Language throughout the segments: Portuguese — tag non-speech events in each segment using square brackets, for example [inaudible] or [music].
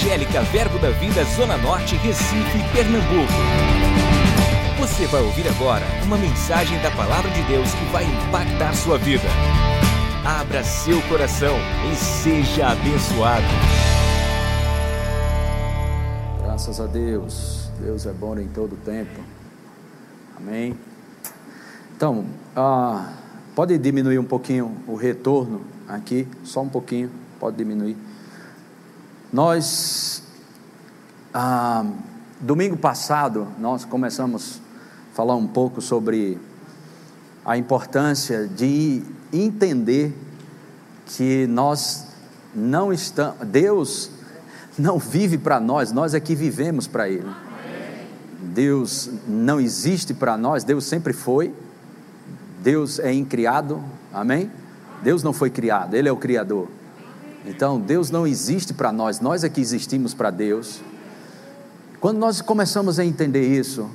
Evangélica Verbo da Vida Zona Norte, Recife, Pernambuco. Você vai ouvir agora uma mensagem da Palavra de Deus que vai impactar sua vida. Abra seu coração e seja abençoado. Graças a Deus. Deus é bom em todo tempo. Amém. Então, ah, pode diminuir um pouquinho o retorno aqui, só um pouquinho, pode diminuir. Nós, ah, domingo passado, nós começamos a falar um pouco sobre a importância de entender que nós não estamos, Deus não vive para nós, nós é que vivemos para Ele. Deus não existe para nós, Deus sempre foi, Deus é incriado, amém? Deus não foi criado, Ele é o Criador. Então, Deus não existe para nós, nós é que existimos para Deus. Quando nós começamos a entender isso,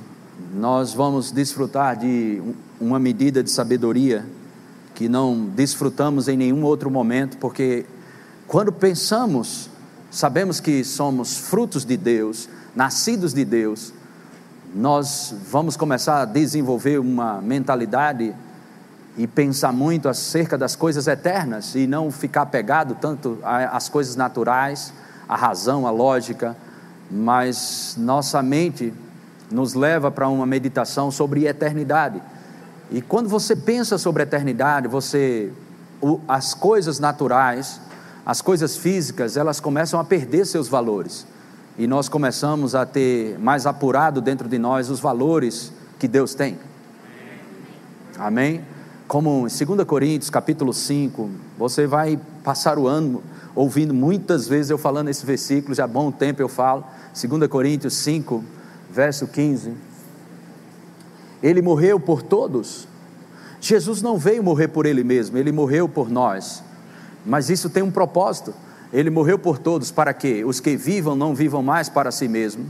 nós vamos desfrutar de uma medida de sabedoria que não desfrutamos em nenhum outro momento, porque quando pensamos, sabemos que somos frutos de Deus, nascidos de Deus, nós vamos começar a desenvolver uma mentalidade e pensar muito acerca das coisas eternas e não ficar pegado tanto às coisas naturais, à razão, à lógica, mas nossa mente nos leva para uma meditação sobre eternidade. E quando você pensa sobre eternidade, você as coisas naturais, as coisas físicas, elas começam a perder seus valores. E nós começamos a ter mais apurado dentro de nós os valores que Deus tem. Amém? Como em 2 Coríntios capítulo 5, você vai passar o ano ouvindo muitas vezes eu falando esse versículo, já há bom tempo eu falo, 2 Coríntios 5, verso 15. Ele morreu por todos. Jesus não veio morrer por ele mesmo, ele morreu por nós. Mas isso tem um propósito. Ele morreu por todos para que os que vivam não vivam mais para si mesmo,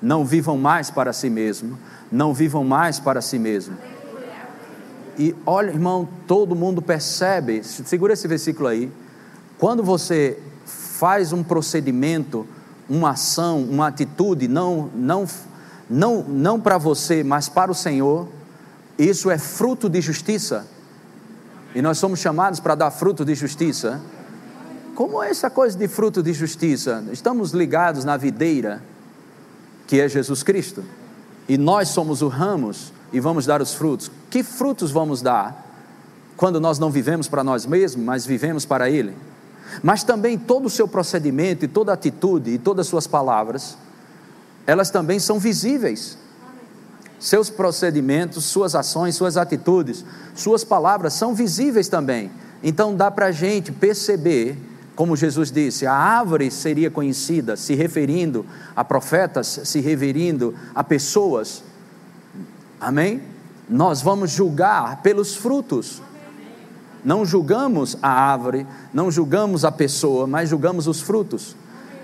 não vivam mais para si mesmo, não vivam mais para si mesmo e olha, irmão, todo mundo percebe, segura esse versículo aí. Quando você faz um procedimento, uma ação, uma atitude, não, não, não, não para você, mas para o Senhor, isso é fruto de justiça. E nós somos chamados para dar fruto de justiça. Como é essa coisa de fruto de justiça? Estamos ligados na videira, que é Jesus Cristo. E nós somos os ramos e vamos dar os frutos. Que frutos vamos dar quando nós não vivemos para nós mesmos, mas vivemos para Ele? Mas também todo o seu procedimento e toda atitude e todas as suas palavras, elas também são visíveis. Seus procedimentos, suas ações, suas atitudes, suas palavras são visíveis também. Então dá para a gente perceber, como Jesus disse, a árvore seria conhecida, se referindo a profetas, se referindo a pessoas Amém? Nós vamos julgar pelos frutos. Não julgamos a árvore, não julgamos a pessoa, mas julgamos os frutos.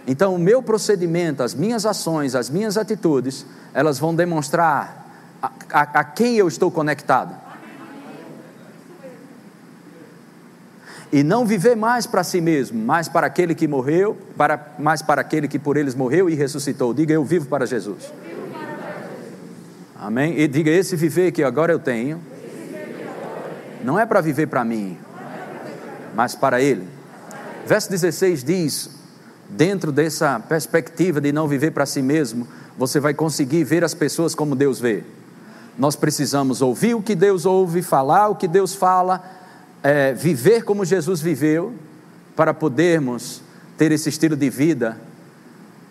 Então, o meu procedimento, as minhas ações, as minhas atitudes, elas vão demonstrar a, a, a quem eu estou conectado. E não viver mais para si mesmo, mas para aquele que morreu, para, mais para aquele que por eles morreu e ressuscitou. Diga, eu vivo para Jesus. Amém? E diga: esse viver que agora eu tenho, não é para viver para mim, mas para Ele. Verso 16 diz: dentro dessa perspectiva de não viver para si mesmo, você vai conseguir ver as pessoas como Deus vê. Nós precisamos ouvir o que Deus ouve, falar o que Deus fala, é, viver como Jesus viveu, para podermos ter esse estilo de vida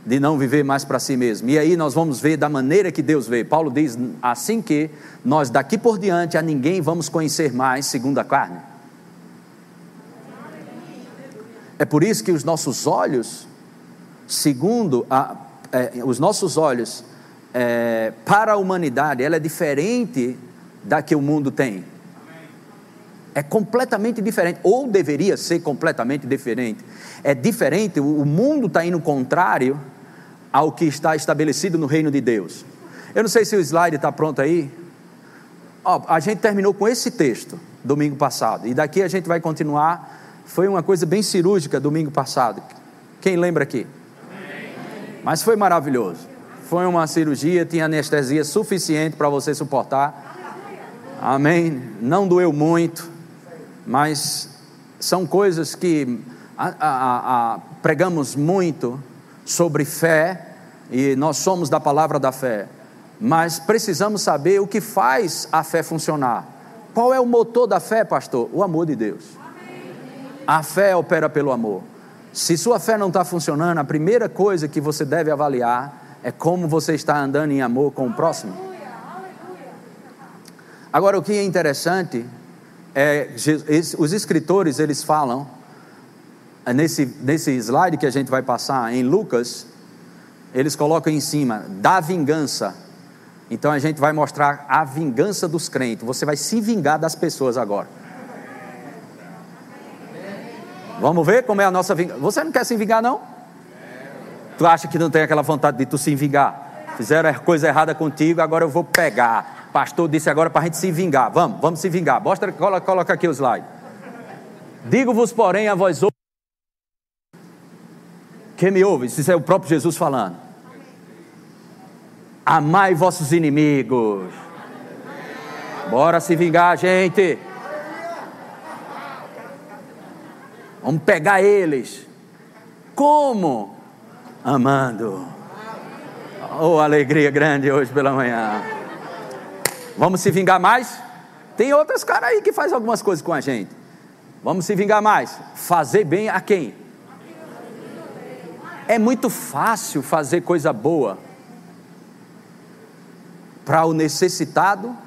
de não viver mais para si mesmo. E aí nós vamos ver da maneira que Deus vê. Paulo diz assim que nós daqui por diante a ninguém vamos conhecer mais segundo a carne. É por isso que os nossos olhos, segundo a, é, os nossos olhos, é, para a humanidade, ela é diferente da que o mundo tem. É completamente diferente, ou deveria ser completamente diferente. É diferente, o mundo está indo contrário ao que está estabelecido no reino de Deus. Eu não sei se o slide está pronto aí. Ó, a gente terminou com esse texto domingo passado, e daqui a gente vai continuar. Foi uma coisa bem cirúrgica domingo passado. Quem lembra aqui? Mas foi maravilhoso. Foi uma cirurgia, tinha anestesia suficiente para você suportar. Amém. Não doeu muito, mas são coisas que a, a, a, pregamos muito sobre fé e nós somos da palavra da fé, mas precisamos saber o que faz a fé funcionar. Qual é o motor da fé, pastor? O amor de Deus. A fé opera pelo amor. Se sua fé não está funcionando, a primeira coisa que você deve avaliar é como você está andando em amor com o próximo. Agora, o que é interessante é os escritores eles falam nesse nesse slide que a gente vai passar em Lucas, eles colocam em cima da vingança. Então a gente vai mostrar a vingança dos crentes. Você vai se vingar das pessoas agora. Vamos ver como é a nossa vingança. Você não quer se vingar, não? Tu acha que não tem aquela vontade de tu se vingar? Fizeram coisa errada contigo, agora eu vou pegar. Pastor disse agora para a gente se vingar. Vamos, vamos se vingar. Mostra, coloca, coloca aqui o slide. Digo-vos, porém, a vós outros. Quem me ouve? Isso é o próprio Jesus falando. Amai vossos inimigos. Bora se vingar, gente. Vamos pegar eles. Como? Amando. Oh, alegria grande hoje pela manhã. Vamos se vingar mais? Tem outros caras aí que faz algumas coisas com a gente. Vamos se vingar mais. Fazer bem a quem? É muito fácil fazer coisa boa para o necessitado.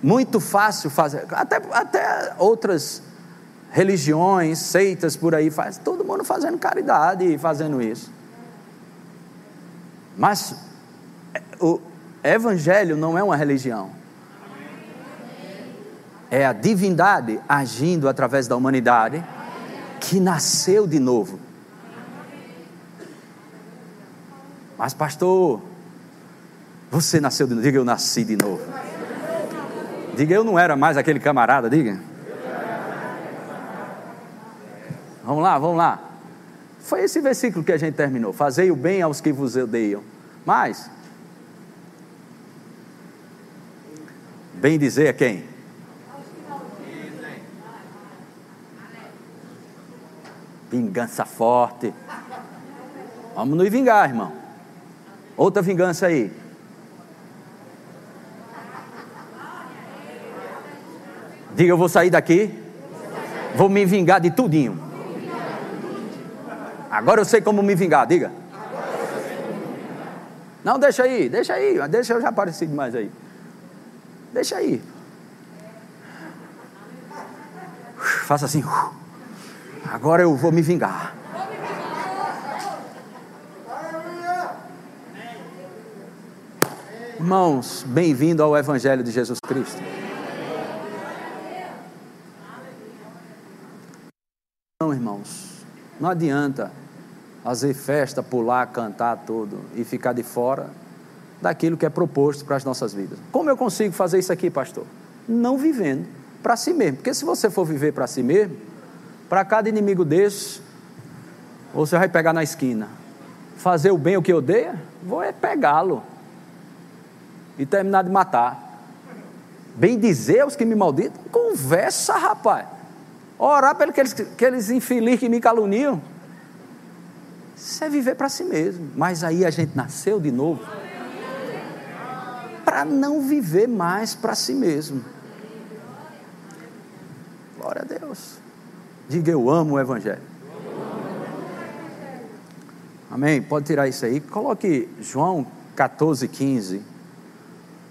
Muito fácil fazer. Até, até outras religiões, seitas por aí, faz todo mundo fazendo caridade e fazendo isso. Mas é, o evangelho não é uma religião. É a divindade agindo através da humanidade que nasceu de novo. Mas pastor, você nasceu de novo. Diga eu nasci de novo. Diga eu não era mais aquele camarada, diga. Vamos lá, vamos lá. Foi esse versículo que a gente terminou. Fazei o bem aos que vos odeiam. Mas, bem dizer a quem? Vingança forte. Vamos nos vingar, irmão. Outra vingança aí. Diga, eu vou sair daqui. Vou me vingar de tudinho. Agora eu sei como me vingar, diga. Não, deixa aí, deixa aí, deixa eu já apareci demais aí. Deixa aí. Faça assim. Agora eu vou me vingar. Irmãos, bem-vindo ao Evangelho de Jesus Cristo. Não, irmãos, não adianta fazer festa, pular, cantar tudo e ficar de fora daquilo que é proposto para as nossas vidas. Como eu consigo fazer isso aqui, pastor? Não vivendo para si mesmo. Porque se você for viver para si mesmo, para cada inimigo desse, você vai pegar na esquina. Fazer o bem o que odeia, vou é pegá-lo e terminar de matar. Bem dizer aos que me malditam, conversa, rapaz. Orar pelos aqueles, aqueles infelizes que me caluniam. Isso é viver para si mesmo. Mas aí a gente nasceu de novo para não viver mais para si mesmo. Glória a Deus. Diga eu amo o Evangelho. Amém? Pode tirar isso aí. Coloque João 14, 15.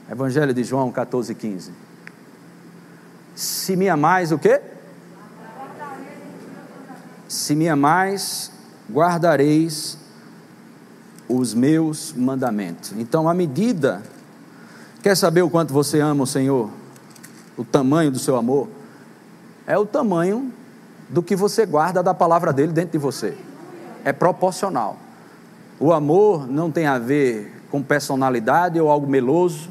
Evangelho de João 14, 15. Se me amais, o quê? Se me amais, guardareis os meus mandamentos. Então, a medida, quer saber o quanto você ama o Senhor? O tamanho do seu amor? É o tamanho do que você guarda da palavra dele dentro de você. É proporcional. O amor não tem a ver com personalidade ou algo meloso,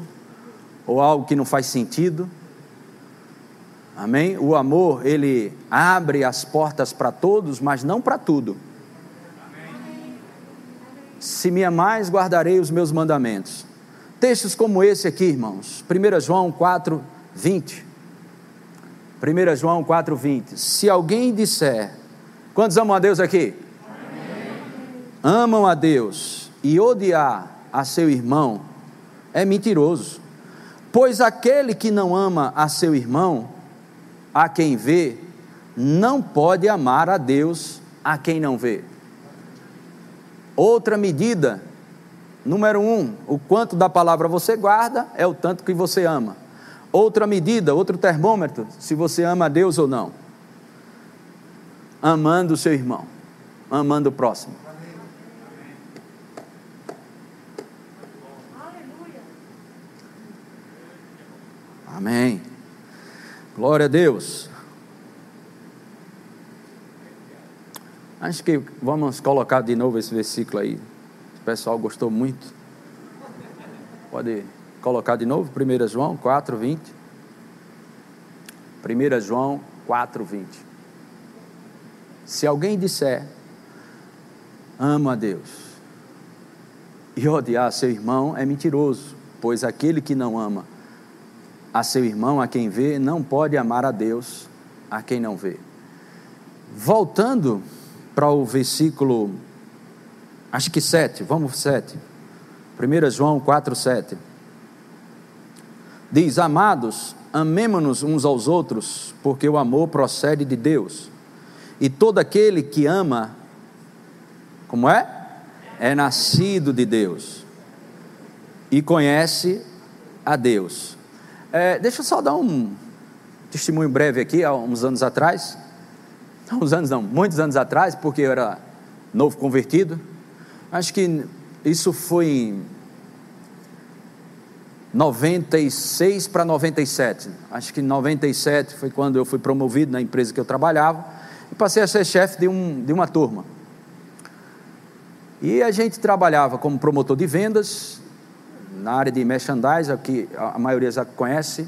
ou algo que não faz sentido. Amém? O amor, ele abre as portas para todos, mas não para tudo. Se me amais, guardarei os meus mandamentos. Textos como esse aqui, irmãos. 1 João 4, 20. 1 João 4, 20. Se alguém disser, quantos amam a Deus aqui? Amém. Amam a Deus e odiar a seu irmão, é mentiroso. Pois aquele que não ama a seu irmão, a quem vê, não pode amar a Deus a quem não vê. Outra medida, número um, o quanto da palavra você guarda é o tanto que você ama. Outra medida, outro termômetro, se você ama a Deus ou não. Amando o seu irmão, amando o próximo. Amém. Glória a Deus. Acho que vamos colocar de novo esse versículo aí. O pessoal gostou muito. Pode colocar de novo, 1 João 4, 20. 1 João 4, 20. Se alguém disser, amo a Deus, e odiar seu irmão, é mentiroso, pois aquele que não ama a seu irmão, a quem vê, não pode amar a Deus, a quem não vê. Voltando para o versículo, acho que 7, vamos 7. 1 João 4, 7. Diz: Amados, amemo-nos uns aos outros, porque o amor procede de Deus. E todo aquele que ama, como é? É nascido de Deus e conhece a Deus. É, deixa eu só dar um testemunho breve aqui, há uns anos atrás. Não, uns anos não, muitos anos atrás, porque eu era novo convertido. Acho que isso foi em 96 para 97. Acho que em 97 foi quando eu fui promovido na empresa que eu trabalhava e passei a ser chefe de, um, de uma turma. E a gente trabalhava como promotor de vendas na área de merchandising, que a maioria já conhece.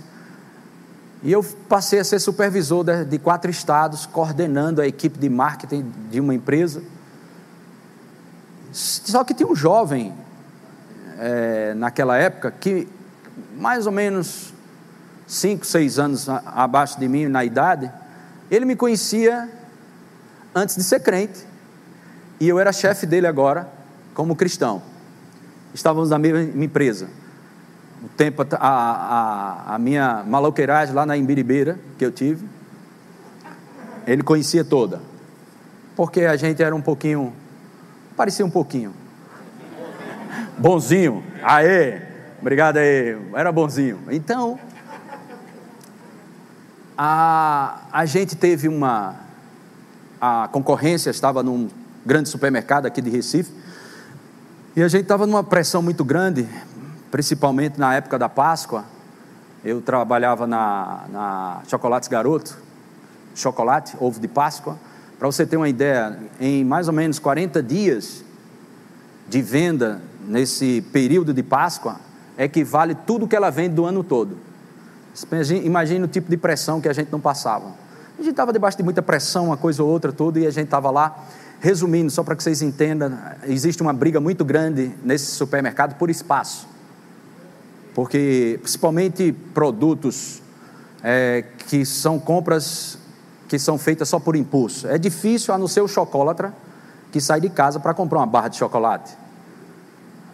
E eu passei a ser supervisor de, quatro estados, coordenando a equipe de marketing de uma empresa. Só que tinha um jovem é, naquela época que, mais ou menos cinco, seis anos abaixo de mim na idade, ele me conhecia antes de ser crente. E eu era chefe dele agora, como cristão estávamos na mesma empresa. O tempo, a, a, a minha maloqueiragem lá na Imbiribeira, que eu tive, ele conhecia toda. Porque a gente era um pouquinho, parecia um pouquinho. Bonzinho, aê, obrigado aí, era bonzinho. Então, a, a gente teve uma, a concorrência estava num grande supermercado aqui de Recife, e a gente estava numa pressão muito grande, principalmente na época da Páscoa. Eu trabalhava na, na Chocolates Garoto, chocolate, ovo de Páscoa. Para você ter uma ideia, em mais ou menos 40 dias de venda nesse período de Páscoa, equivale tudo que ela vende do ano todo. Imagina o tipo de pressão que a gente não passava. A gente estava debaixo de muita pressão, uma coisa ou outra, tudo, e a gente estava lá Resumindo, só para que vocês entendam, existe uma briga muito grande nesse supermercado por espaço. Porque, principalmente produtos é, que são compras que são feitas só por impulso. É difícil, a não ser o chocolatra, que sai de casa para comprar uma barra de chocolate.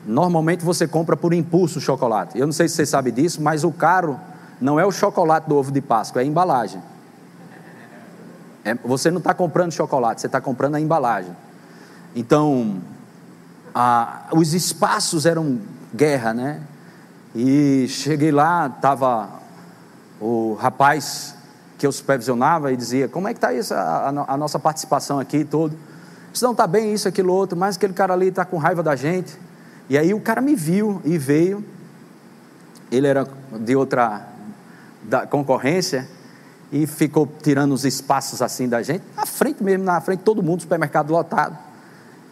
Normalmente você compra por impulso o chocolate. Eu não sei se você sabe disso, mas o caro não é o chocolate do ovo de Páscoa, é a embalagem. É, você não está comprando chocolate, você está comprando a embalagem. Então, a, os espaços eram guerra, né? E cheguei lá, estava o rapaz que eu supervisionava e dizia: Como é que está isso, a, a, nossa participação aqui e tudo? Se não está bem isso, aquilo, outro, mas aquele cara ali está com raiva da gente. E aí o cara me viu e veio. Ele era de outra da concorrência e ficou tirando os espaços assim da gente, na frente mesmo, na frente todo mundo, supermercado lotado.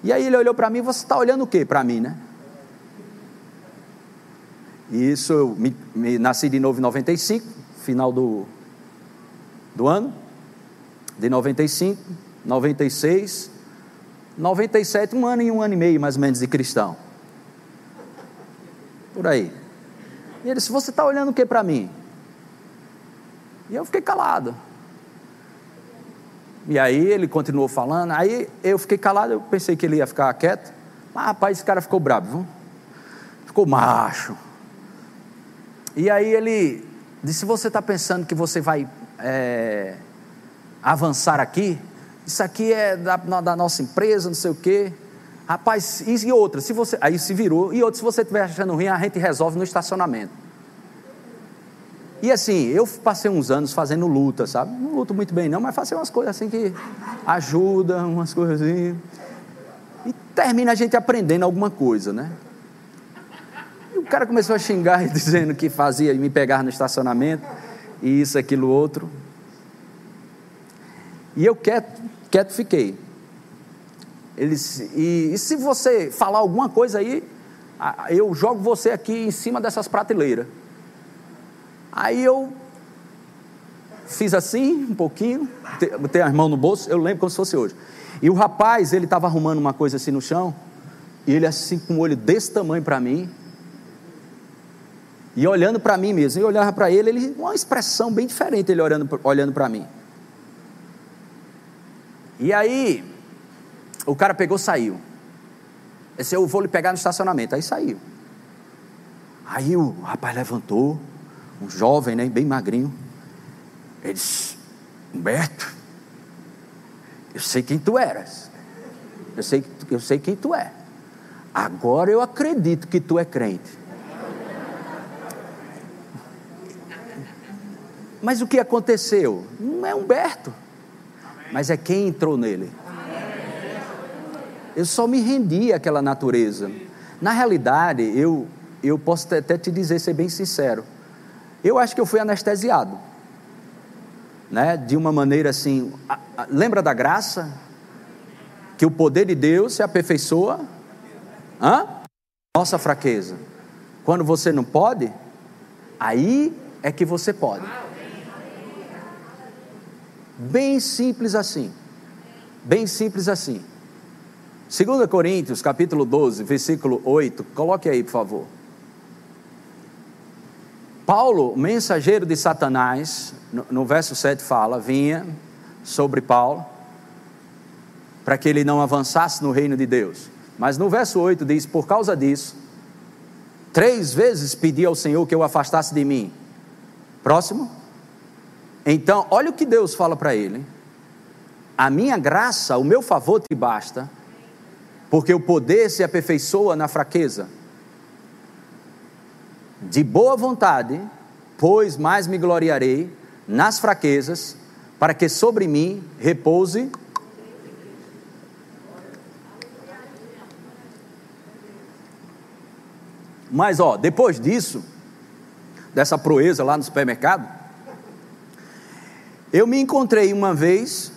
E aí ele olhou para mim, você está olhando o que para mim, né? E isso, eu me, me, nasci de novo em 95, final do, do ano, de 95, 96, 97, um ano e um ano e meio mais ou menos de cristão. Por aí. E ele disse: Você está olhando o que para mim? E eu fiquei calado. E aí ele continuou falando, aí eu fiquei calado, eu pensei que ele ia ficar quieto. Mas rapaz, esse cara ficou bravo, viu? ficou macho. E aí ele disse: Você está pensando que você vai é, avançar aqui? Isso aqui é da, da, nossa empresa, não sei o quê. Rapaz, e outra, se você. Aí se virou, e outra, se você estiver achando ruim, a gente resolve no estacionamento. E assim, eu passei uns anos fazendo luta, sabe? Não luto muito bem não, mas faço umas coisas assim que ajudam, umas assim. E termina a gente aprendendo alguma coisa, né? E o cara começou a xingar [laughs] dizendo que fazia me pegar no estacionamento, e isso, aquilo, outro. E eu quieto, quieto fiquei. Ele e, e se você falar alguma coisa aí, eu jogo você aqui em cima dessas prateleiras. Aí eu fiz assim, um pouquinho, botei as mãos no bolso, eu lembro como se fosse hoje. E o rapaz, ele estava arrumando uma coisa assim no chão, e ele assim com um olho desse tamanho para mim, e olhando para mim mesmo, e olhava para ele, ele uma expressão bem diferente, ele olhando, olhando para mim. E aí, o cara pegou saiu. Esse eu vou lhe pegar no estacionamento. Aí saiu. Aí o rapaz levantou, um jovem, né, bem magrinho. Ele disse: Humberto, eu sei quem tu eras. Eu sei, eu sei quem tu é. Agora eu acredito que tu é crente. Mas o que aconteceu? Não é Humberto, mas é quem entrou nele. Eu só me rendi àquela natureza. Na realidade, eu, eu posso até te dizer, ser bem sincero, eu acho que eu fui anestesiado, né? De uma maneira assim. A, a, lembra da graça? Que o poder de Deus se aperfeiçoa? Hã? Nossa fraqueza. Quando você não pode, aí é que você pode. Bem simples assim. Bem simples assim. 2 Coríntios, capítulo 12, versículo 8. Coloque aí, por favor. Paulo, mensageiro de Satanás, no, no verso 7 fala, vinha sobre Paulo, para que ele não avançasse no reino de Deus. Mas no verso 8 diz: Por causa disso, três vezes pedi ao Senhor que eu afastasse de mim. Próximo. Então, olha o que Deus fala para ele: A minha graça, o meu favor te basta, porque o poder se aperfeiçoa na fraqueza de boa vontade, pois mais me gloriarei nas fraquezas, para que sobre mim repouse Mas ó, depois disso, dessa proeza lá no supermercado, eu me encontrei uma vez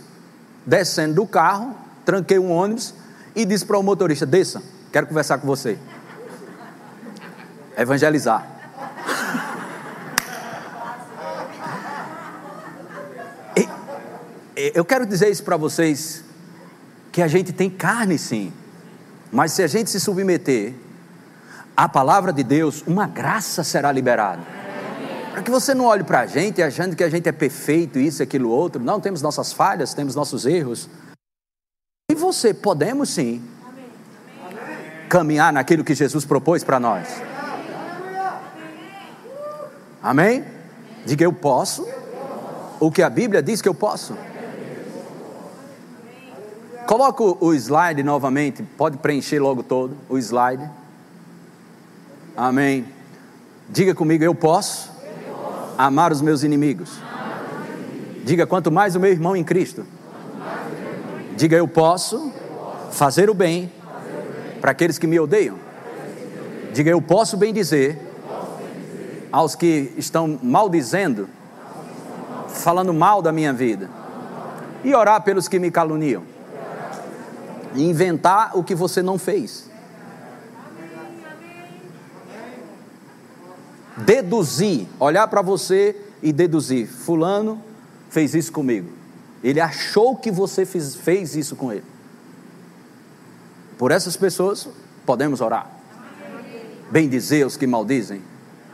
descendo do carro, tranquei um ônibus e disse para o motorista: desça, quero conversar com você. Evangelizar. Eu quero dizer isso para vocês: que a gente tem carne sim, mas se a gente se submeter à palavra de Deus, uma graça será liberada. Para que você não olhe para a gente achando que a gente é perfeito, isso, aquilo, outro. Não, temos nossas falhas, temos nossos erros. E você, podemos sim caminhar naquilo que Jesus propôs para nós. Amém? Diga eu posso o que a Bíblia diz que eu posso. Coloca o slide novamente, pode preencher logo todo o slide. Amém. Diga comigo, eu posso, eu posso. amar os meus inimigos. Diga, quanto mais o meu irmão em Cristo. Diga, eu posso, fazer o bem, para aqueles que me odeiam. Diga, eu posso bem dizer, aos que estão maldizendo, falando mal da minha vida. E orar pelos que me caluniam inventar o que você não fez. Deduzir, olhar para você e deduzir: Fulano fez isso comigo. Ele achou que você fez, fez isso com ele. Por essas pessoas, podemos orar. Bem dizer os que maldizem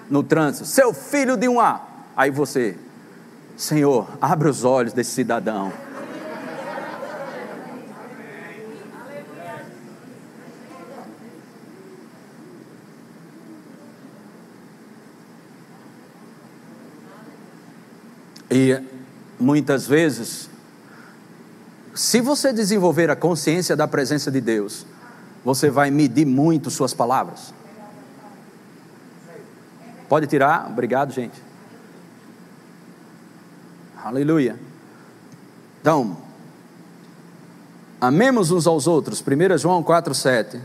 no trânsito, seu filho de um A. Aí você, Senhor, abre os olhos desse cidadão. E muitas vezes, se você desenvolver a consciência da presença de Deus, você vai medir muito suas palavras. Pode tirar? Obrigado, gente. Aleluia. Então, amemos uns aos outros. 1 João 4,7.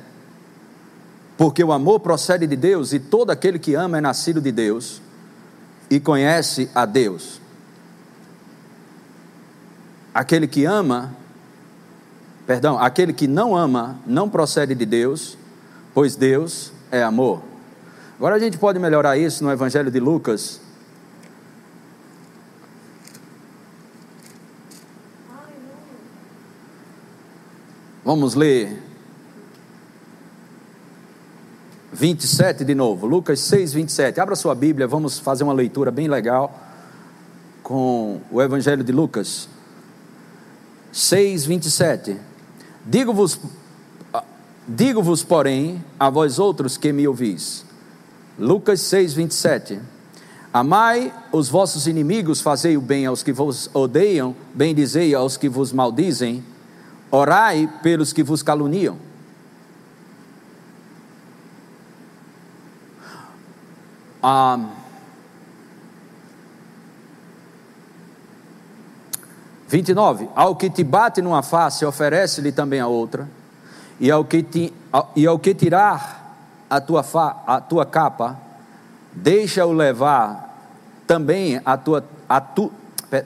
Porque o amor procede de Deus e todo aquele que ama é nascido de Deus e conhece a Deus. Aquele que ama, perdão, aquele que não ama não procede de Deus, pois Deus é amor. Agora a gente pode melhorar isso no Evangelho de Lucas. Vamos ler 27 de novo, Lucas 6, 27. Abra sua Bíblia, vamos fazer uma leitura bem legal com o Evangelho de Lucas. 6, 27. Digo-vos, digo-vos, porém, a vós outros que me ouvis. Lucas 6, 27. Amai os vossos inimigos, fazei o bem aos que vos odeiam, bendizei aos que vos maldizem, orai pelos que vos caluniam. Ah, 29. Ao que te bate numa face, oferece-lhe também a outra, e ao que, te, e ao que tirar a tua, fa, a tua capa, deixa-o levar também a tua, a tu,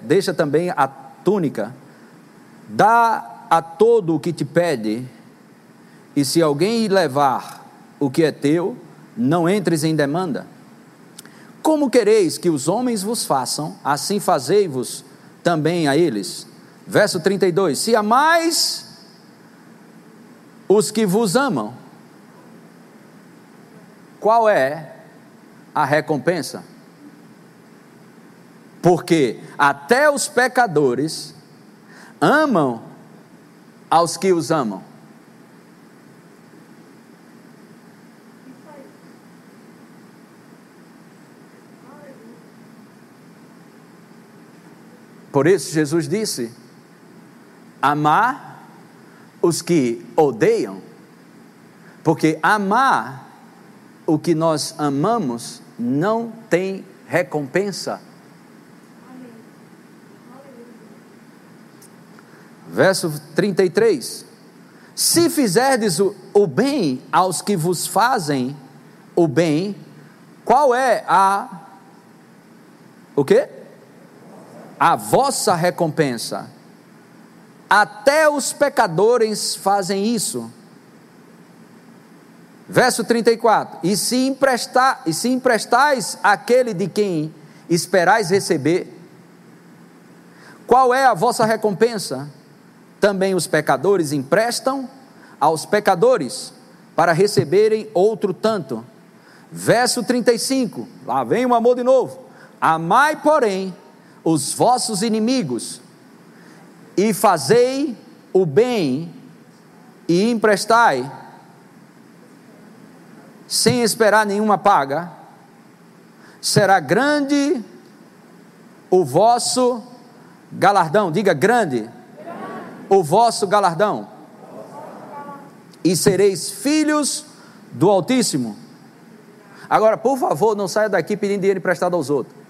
deixa também a túnica, dá a todo o que te pede, e se alguém levar o que é teu, não entres em demanda. Como quereis que os homens vos façam, assim fazei-vos também a eles. Verso 32: Se amais os que vos amam, qual é a recompensa? Porque até os pecadores amam aos que os amam. Por isso Jesus disse: amar os que odeiam, porque amar o que nós amamos não tem recompensa. Verso 33: Se fizerdes o, o bem aos que vos fazem o bem, qual é a o quê? A vossa recompensa. Até os pecadores fazem isso. Verso 34: E se, emprestar, e se emprestais aquele de quem esperais receber, qual é a vossa recompensa? Também os pecadores emprestam aos pecadores para receberem outro tanto. Verso 35, lá vem o amor de novo. Amai, porém, os vossos inimigos, e fazei o bem e emprestai, sem esperar nenhuma paga, será grande o vosso galardão. Diga grande, grande. o vosso galardão. E sereis filhos do Altíssimo. Agora, por favor, não saia daqui pedindo dinheiro emprestado aos outros.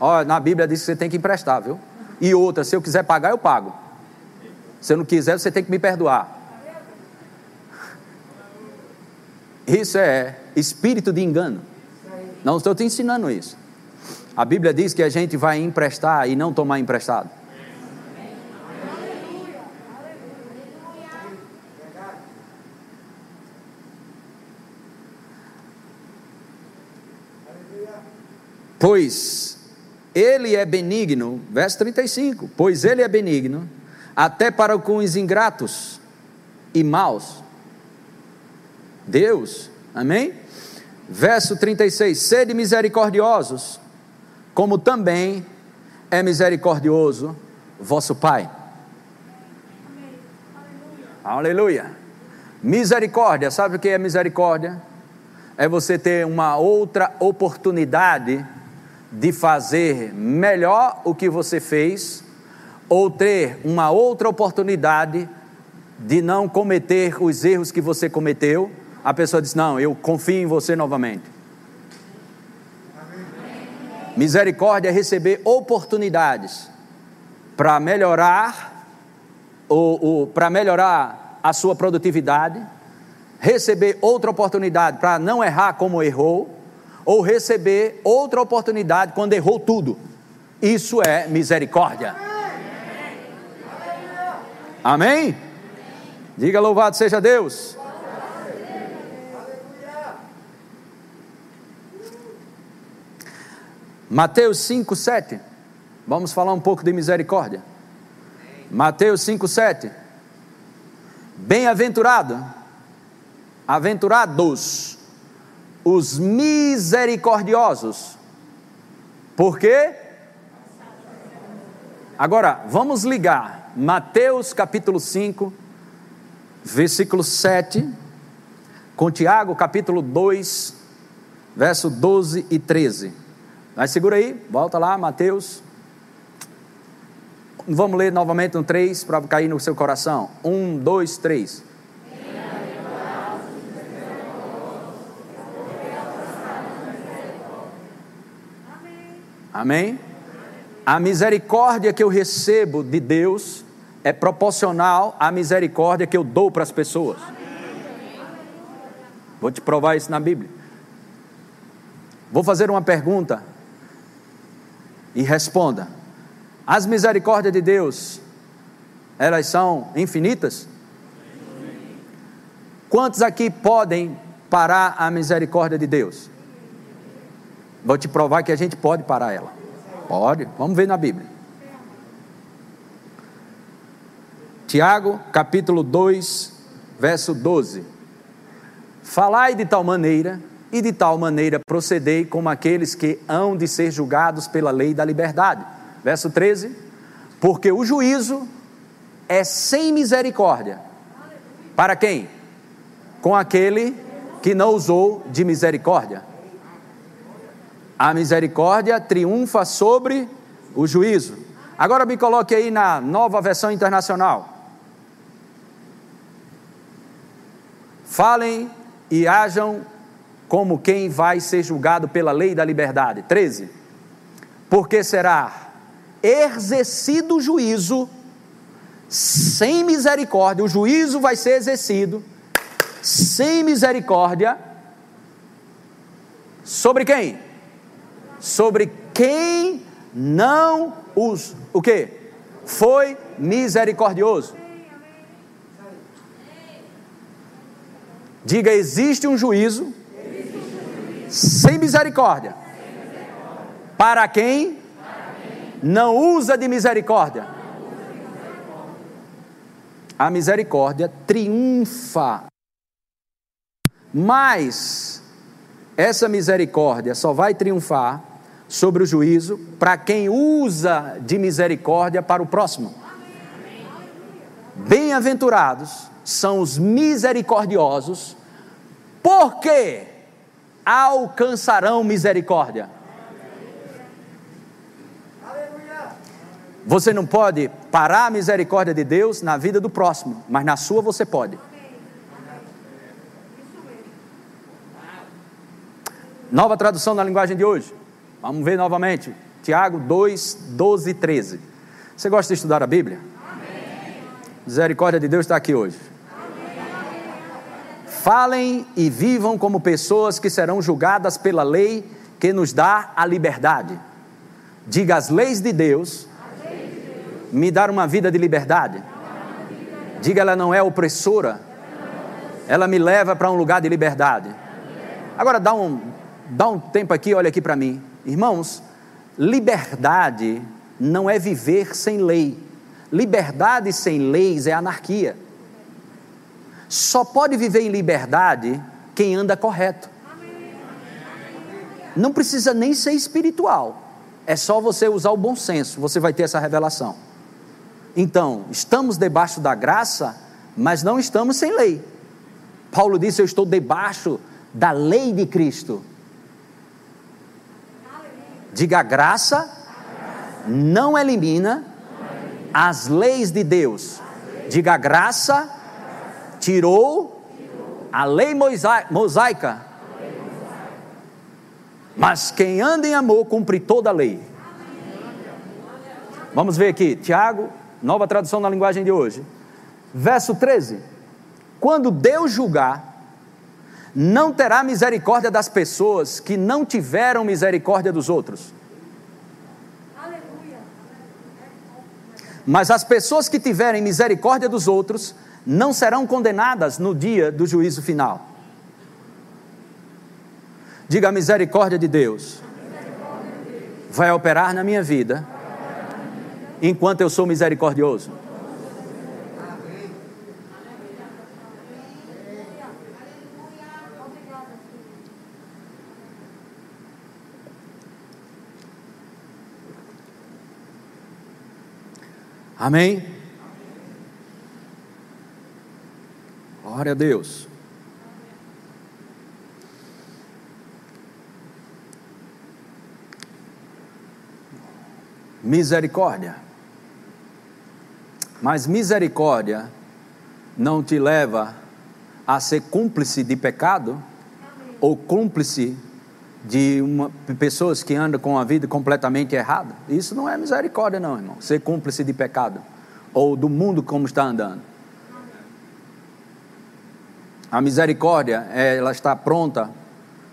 Ó, na Bíblia diz que você tem que emprestar, viu? E outra, se eu quiser pagar, eu pago. Se eu não quiser, você tem que me perdoar. Isso é espírito de engano. Não estou te ensinando isso. A Bíblia diz que a gente vai emprestar e não tomar emprestado. Pois ele é benigno, verso 35, pois ele é benigno, até para com os ingratos e maus? Deus, amém? Verso 36: Sede misericordiosos, como também é misericordioso vosso Pai. Aleluia. Misericórdia, sabe o que é misericórdia? É você ter uma outra oportunidade de fazer melhor o que você fez, ou ter uma outra oportunidade de não cometer os erros que você cometeu. A pessoa diz: Não, eu confio em você novamente. Misericórdia é receber oportunidades para melhorar, ou para melhorar a sua produtividade, receber outra oportunidade para não errar como errou, ou receber outra oportunidade quando errou tudo. Isso é misericórdia. Amém? Diga louvado seja Deus. Mateus 5, 7. Vamos falar um pouco de misericórdia. Mateus 5, 7. Bem-aventurado, aventurados, os misericordiosos. Por quê? Agora, vamos ligar Mateus capítulo 5, versículo 7, com Tiago capítulo 2, verso 12 e 13. Mas segura aí, volta lá, Mateus. Vamos ler novamente no 3 para cair no seu coração. 1, 2, 3. Amém? A misericórdia que eu recebo de Deus é proporcional à misericórdia que eu dou para as pessoas. Vou te provar isso na Bíblia. Vou fazer uma pergunta e responda. As misericórdias de Deus, elas são infinitas? Quantos aqui podem parar a misericórdia de Deus? Vou te provar que a gente pode parar ela. Pode, vamos ver na Bíblia. Tiago, capítulo 2, verso 12. Falai de tal maneira, e de tal maneira procedei como aqueles que hão de ser julgados pela lei da liberdade. Verso 13. Porque o juízo é sem misericórdia. Para quem? Com aquele que não usou de misericórdia. A misericórdia triunfa sobre o juízo. Agora me coloque aí na nova versão internacional. Falem e hajam como quem vai ser julgado pela lei da liberdade. 13. Porque será exercido o juízo sem misericórdia, o juízo vai ser exercido sem misericórdia sobre quem? Sobre quem não os o que? Foi misericordioso. Diga, existe um juízo, sem, misericórdia, Para, quem não usa de misericórdia. A misericórdia triunfa. Mas essa misericórdia só vai triunfar sobre o juízo para quem usa de misericórdia para o próximo. Bem-aventurados são os misericordiosos, porque alcançarão misericórdia. Você não pode parar a misericórdia de Deus na vida do próximo, mas na sua você pode. Nova tradução na linguagem de hoje. Vamos ver novamente. Tiago 2, 12 e 13. Você gosta de estudar a Bíblia? Amém. Misericórdia de Deus está aqui hoje. Amém. Falem e vivam como pessoas que serão julgadas pela lei que nos dá a liberdade. Diga as leis de Deus, me dar uma vida de liberdade. Diga ela não é opressora, ela me leva para um lugar de liberdade. Agora dá um, dá um tempo aqui, olha aqui para mim. Irmãos, liberdade não é viver sem lei. Liberdade sem leis é anarquia. Só pode viver em liberdade quem anda correto. Não precisa nem ser espiritual. É só você usar o bom senso, você vai ter essa revelação. Então, estamos debaixo da graça, mas não estamos sem lei. Paulo disse: Eu estou debaixo da lei de Cristo. Diga: a graça não elimina as leis de Deus. Diga: a graça tirou a lei mosaica mas quem anda em amor cumpre toda a lei. Vamos ver aqui, Tiago, nova tradução na linguagem de hoje. Verso 13: Quando Deus julgar, não terá misericórdia das pessoas que não tiveram misericórdia dos outros. Mas as pessoas que tiverem misericórdia dos outros não serão condenadas no dia do juízo final. Diga a misericórdia de Deus. Vai operar na minha vida enquanto eu sou misericordioso. Amém? Glória a Deus. misericórdia. Mas misericórdia não te leva a ser cúmplice de pecado ou cúmplice de uma, pessoas que andam com a vida completamente errada. Isso não é misericórdia, não, irmão. Ser cúmplice de pecado ou do mundo como está andando. A misericórdia, ela está pronta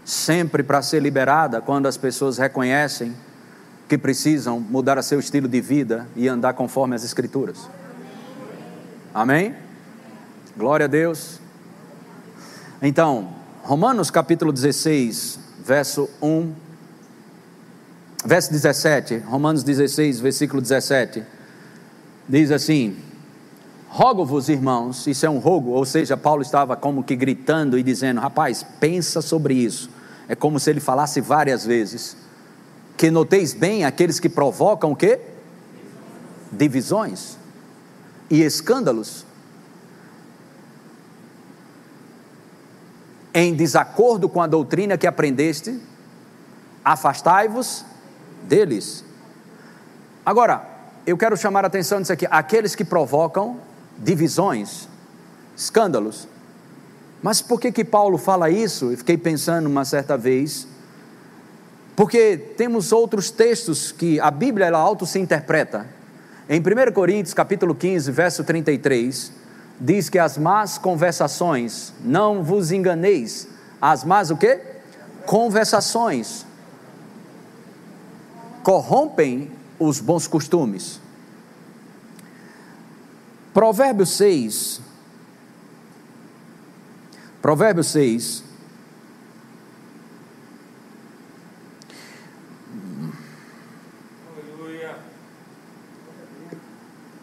sempre para ser liberada quando as pessoas reconhecem que precisam mudar seu estilo de vida e andar conforme as Escrituras. Amém? Glória a Deus. Então, Romanos capítulo 16, verso 1, verso 17, Romanos 16, versículo 17, diz assim: Rogo-vos, irmãos, isso é um rogo, ou seja, Paulo estava como que gritando e dizendo: rapaz, pensa sobre isso. É como se ele falasse várias vezes que noteis bem aqueles que provocam o quê? Divisões e escândalos. Em desacordo com a doutrina que aprendeste, afastai-vos deles. Agora, eu quero chamar a atenção nisso aqui: aqueles que provocam divisões, escândalos. Mas por que que Paulo fala isso? Eu fiquei pensando uma certa vez porque temos outros textos que a Bíblia ela auto se interpreta. Em 1 Coríntios, capítulo 15, verso 33, diz que as más conversações, não vos enganeis, as más o quê? Conversações. Corrompem os bons costumes. Provérbios 6, Provérbios 6,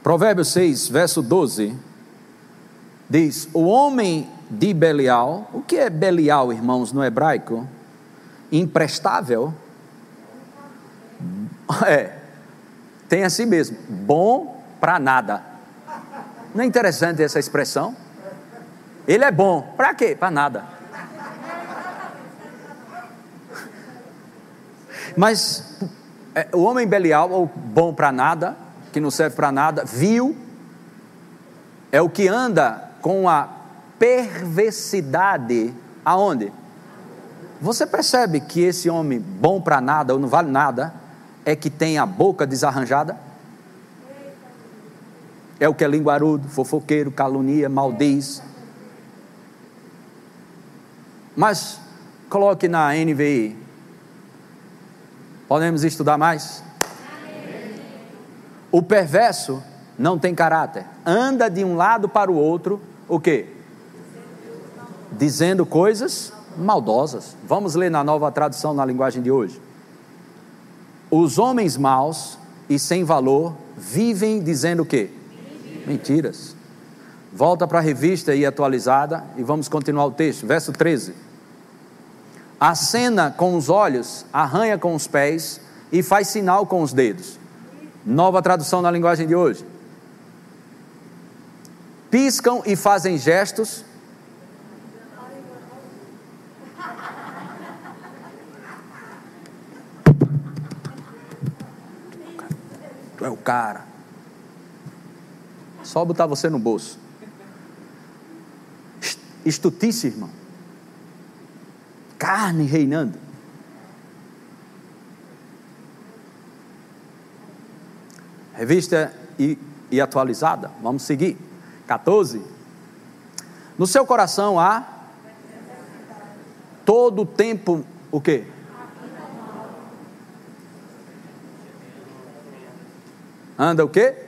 Provérbios 6, verso 12, diz: O homem de Belial, o que é Belial, irmãos, no hebraico? Imprestável. [laughs] É, tem assim mesmo, bom para nada. Não é interessante essa expressão? Ele é bom, para quê? Para nada. [laughs] Mas é, o homem Belial, ou bom para nada, que não serve para nada, vil, é o que anda com a perversidade aonde? Você percebe que esse homem bom para nada ou não vale nada é que tem a boca desarranjada? É o que é linguarudo, fofoqueiro, calunia, maldiz. Mas coloque na NVI. Podemos estudar mais? O perverso não tem caráter, anda de um lado para o outro, o quê? Dizendo coisas maldosas. Vamos ler na nova tradução na linguagem de hoje. Os homens maus e sem valor vivem dizendo o quê? Mentiras. Volta para a revista e atualizada e vamos continuar o texto. Verso 13. Acena com os olhos, arranha com os pés e faz sinal com os dedos. Nova tradução na linguagem de hoje. Piscam e fazem gestos. Tu é o cara. Só botar você no bolso. Estutice, irmão. Carne reinando. Revista e, e atualizada. Vamos seguir. 14. No seu coração há todo o tempo o quê? Anda o quê?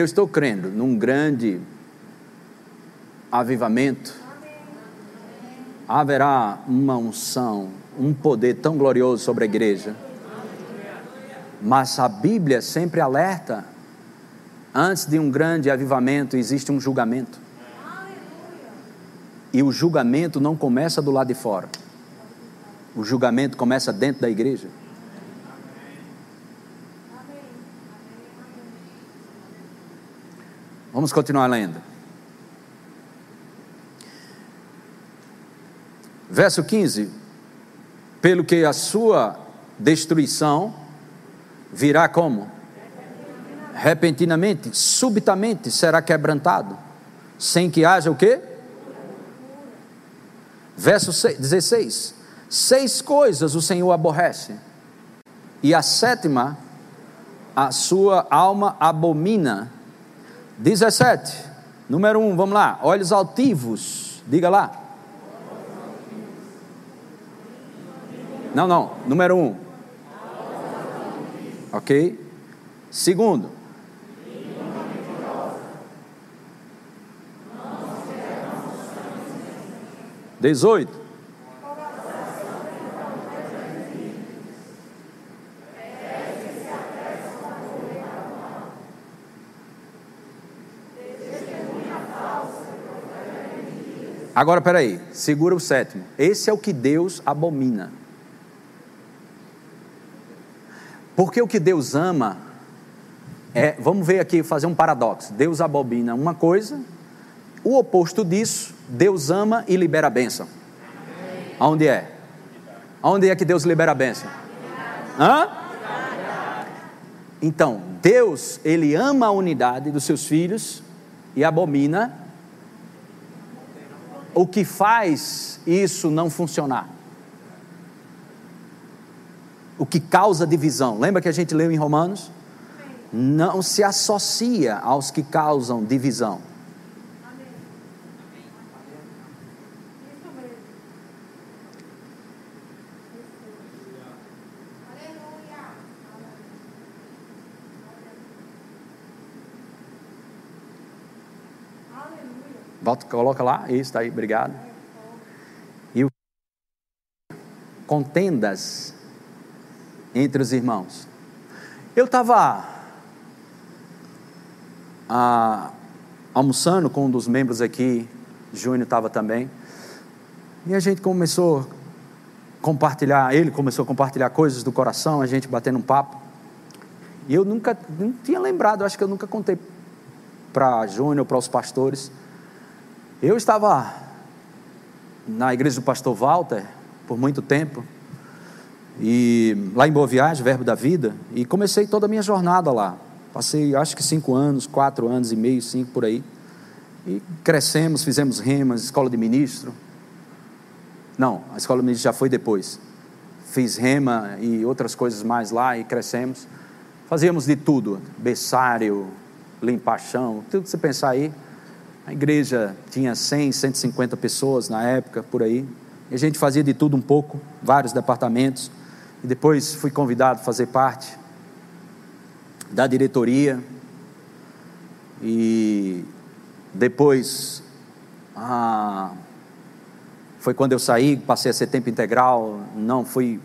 Eu estou crendo num grande avivamento. Haverá uma unção, um poder tão glorioso sobre a igreja. Mas a Bíblia sempre alerta: antes de um grande avivamento existe um julgamento. E o julgamento não começa do lado de fora. O julgamento começa dentro da igreja. Vamos continuar lendo. Verso 15: Pelo que a sua destruição virá como? Repentinamente, subitamente será quebrantado, sem que haja o quê? Verso 16: Seis coisas o Senhor aborrece, e a sétima a sua alma abomina 17, número 1, vamos lá. Olhos altivos, diga lá. Não, não, número 1. Ok? Segundo. Dezoito. Agora, peraí, segura o sétimo. Esse é o que Deus abomina. Porque o que Deus ama é, vamos ver aqui, fazer um paradoxo. Deus abomina uma coisa, o oposto disso, Deus ama e libera a bênção. Aonde é? Aonde é que Deus libera a bênção? Hã? Então, Deus, Ele ama a unidade dos seus filhos e abomina o que faz isso não funcionar? O que causa divisão? Lembra que a gente leu em Romanos? Não se associa aos que causam divisão. Volta, coloca lá, isso está aí, obrigado. E o contendas entre os irmãos. Eu estava ah, almoçando com um dos membros aqui, Júnior estava também, e a gente começou a compartilhar, ele começou a compartilhar coisas do coração, a gente batendo um papo. E eu nunca, não tinha lembrado, acho que eu nunca contei para Júnior, para os pastores, eu estava na igreja do pastor Walter por muito tempo, e lá em Boa Viagem, Verbo da Vida, e comecei toda a minha jornada lá. Passei acho que cinco anos, quatro anos e meio, cinco por aí. E crescemos, fizemos remas, escola de ministro. Não, a escola de ministro já foi depois. Fiz rema e outras coisas mais lá e crescemos. Fazíamos de tudo: berçário, limpar chão, tudo que você pensar aí. A igreja tinha 100, 150 pessoas na época, por aí. E a gente fazia de tudo um pouco, vários departamentos. E depois fui convidado a fazer parte da diretoria e depois ah, foi quando eu saí, passei a ser tempo integral, não fui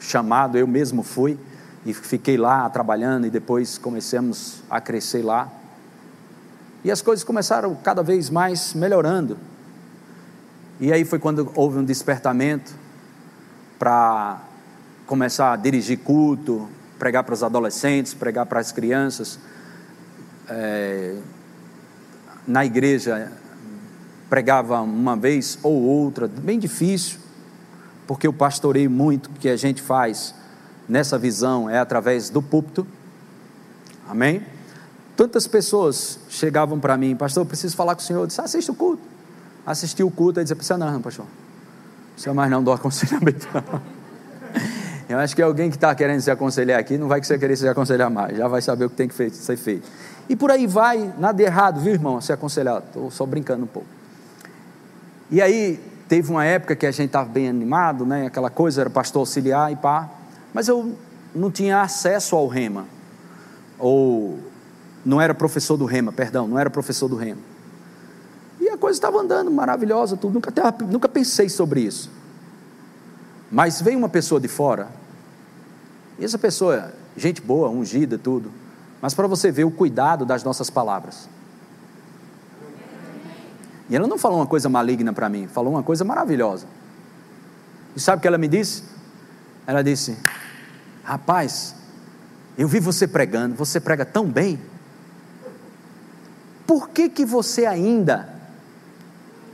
chamado, eu mesmo fui e fiquei lá trabalhando e depois começamos a crescer lá. E as coisas começaram cada vez mais melhorando. E aí foi quando houve um despertamento para começar a dirigir culto, pregar para os adolescentes, pregar para as crianças. É, na igreja pregava uma vez ou outra, bem difícil, porque eu pastorei muito que a gente faz nessa visão é através do púlpito. Amém? Tantas pessoas chegavam para mim, pastor, eu preciso falar com o senhor. Eu disse, assista o culto. Assisti o culto e dizia, precisa não, pastor. Precisa mais não do aconselhamento. [laughs] Eu acho que alguém que está querendo se aconselhar aqui não vai querer se aconselhar mais, já vai saber o que tem que ser feito. E por aí vai, nada errado, viu irmão, se aconselhar, estou só brincando um pouco. E aí, teve uma época que a gente estava bem animado, né? aquela coisa, era pastor auxiliar e pá, mas eu não tinha acesso ao rema, ou não era professor do rema, perdão, não era professor do rema. E a coisa estava andando maravilhosa, tudo, nunca, nunca pensei sobre isso. Mas veio uma pessoa de fora, e essa pessoa, gente boa, ungida, tudo, mas para você ver o cuidado das nossas palavras. E ela não falou uma coisa maligna para mim, falou uma coisa maravilhosa. E sabe o que ela me disse? Ela disse: Rapaz, eu vi você pregando, você prega tão bem. Por que, que você ainda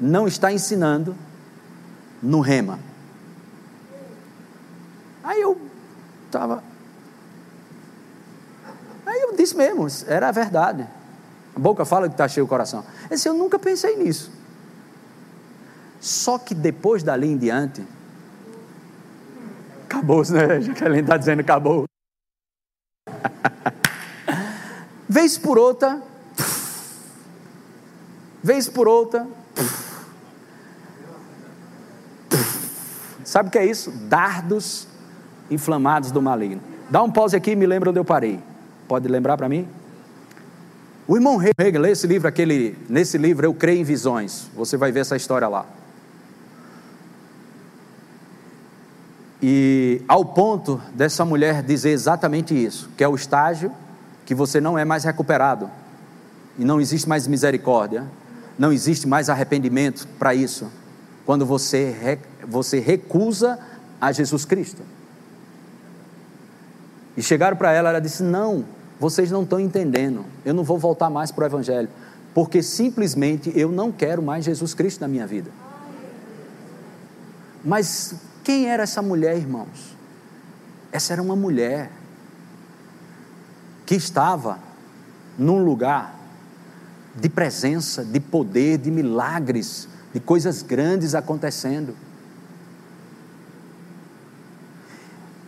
não está ensinando no rema? Aí eu estava. Aí eu disse mesmo, era a verdade. A boca fala que está cheio o coração. Eu eu nunca pensei nisso. Só que depois dali em diante, acabou, né? [laughs] Jaqueline está dizendo acabou. [laughs] Vez por outra, vez por outra, sabe o que é isso? Dardos inflamados do maligno. Dá um pause aqui e me lembra onde eu parei. Pode lembrar para mim? O irmão Hegel, lê esse livro, aquele, nesse livro, Eu Creio em Visões. Você vai ver essa história lá. E ao ponto dessa mulher dizer exatamente isso, que é o estágio que você não é mais recuperado, e não existe mais misericórdia, não existe mais arrependimento para isso, quando você, você recusa a Jesus Cristo. E chegaram para ela, ela disse: Não, vocês não estão entendendo, eu não vou voltar mais para o Evangelho, porque simplesmente eu não quero mais Jesus Cristo na minha vida. Mas quem era essa mulher, irmãos? Essa era uma mulher que estava num lugar de presença, de poder, de milagres, de coisas grandes acontecendo.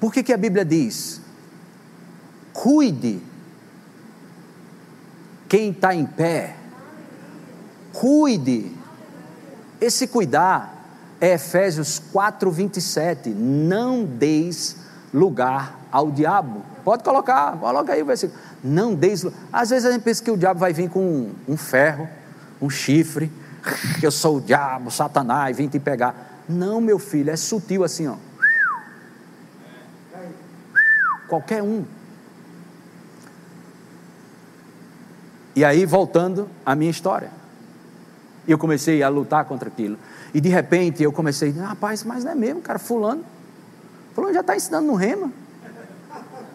Por que, que a Bíblia diz? Cuide quem está em pé, cuide. Esse cuidar é Efésios 4, 27. Não deis lugar ao diabo. Pode colocar, coloca aí o versículo. Não deis Às vezes a gente pensa que o diabo vai vir com um, um ferro, um chifre, [laughs] eu sou o diabo, Satanás, vim te pegar. Não, meu filho, é sutil assim, ó. Qualquer um. E aí, voltando à minha história. Eu comecei a lutar contra aquilo. E de repente eu comecei, rapaz, mas não é mesmo, cara, fulano. Fulano já está ensinando no rema.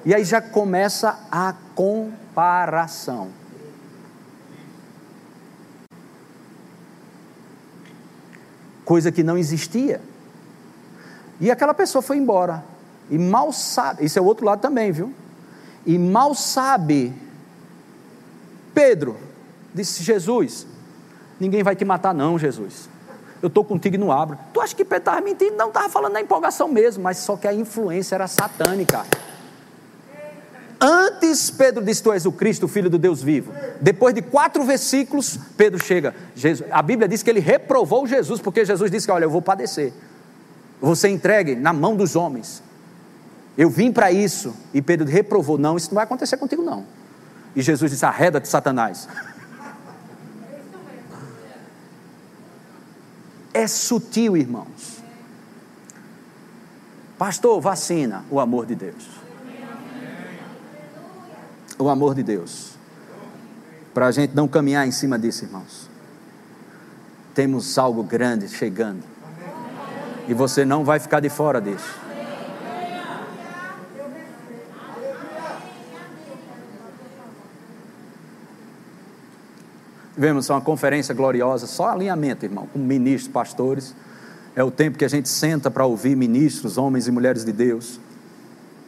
E aí já começa a comparação. Coisa que não existia. E aquela pessoa foi embora. E mal sabe, isso é o outro lado também, viu? E mal sabe Pedro, disse Jesus: Ninguém vai te matar, não, Jesus. Eu estou contigo e não abro. Tu acha que Pedro estava mentindo? Não, estava falando na empolgação mesmo, mas só que a influência era satânica. Antes Pedro disse: Tu és o Cristo, o Filho do Deus vivo. Depois de quatro versículos, Pedro chega. Jesus, a Bíblia diz que ele reprovou Jesus, porque Jesus disse que: Olha, eu vou padecer. Você entregue na mão dos homens. Eu vim para isso. E Pedro reprovou: Não, isso não vai acontecer contigo, não. E Jesus disse: arreda-te, Satanás. É sutil, irmãos. Pastor, vacina o amor de Deus. O amor de Deus. Para a gente não caminhar em cima disso, irmãos. Temos algo grande chegando. E você não vai ficar de fora disso. Tivemos uma conferência gloriosa, só alinhamento, irmão, com ministros, pastores. É o tempo que a gente senta para ouvir ministros, homens e mulheres de Deus.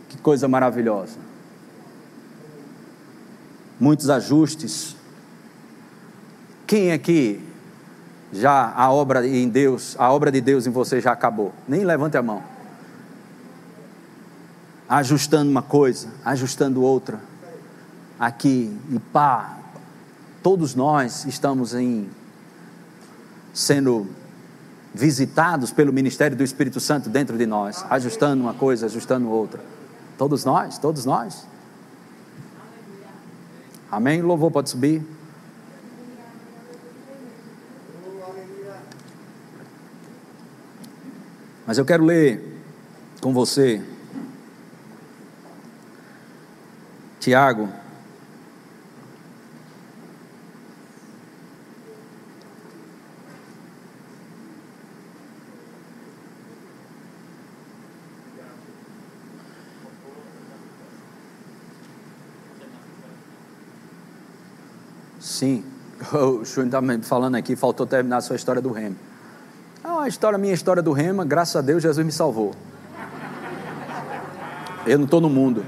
Que coisa maravilhosa. Muitos ajustes. Quem aqui já a obra em Deus, a obra de Deus em você já acabou? Nem levante a mão. Ajustando uma coisa, ajustando outra. Aqui e pá, todos nós estamos em sendo visitados pelo ministério do Espírito Santo dentro de nós, ajustando uma coisa, ajustando outra. Todos nós, todos nós. Amém? Louvor pode subir. Mas eu quero ler com você Tiago Sim, [laughs] o senhor está me falando aqui, faltou terminar a sua história do remo. Ah, a história, minha história do rema, graças a Deus, Jesus me salvou. Eu não estou no mundo.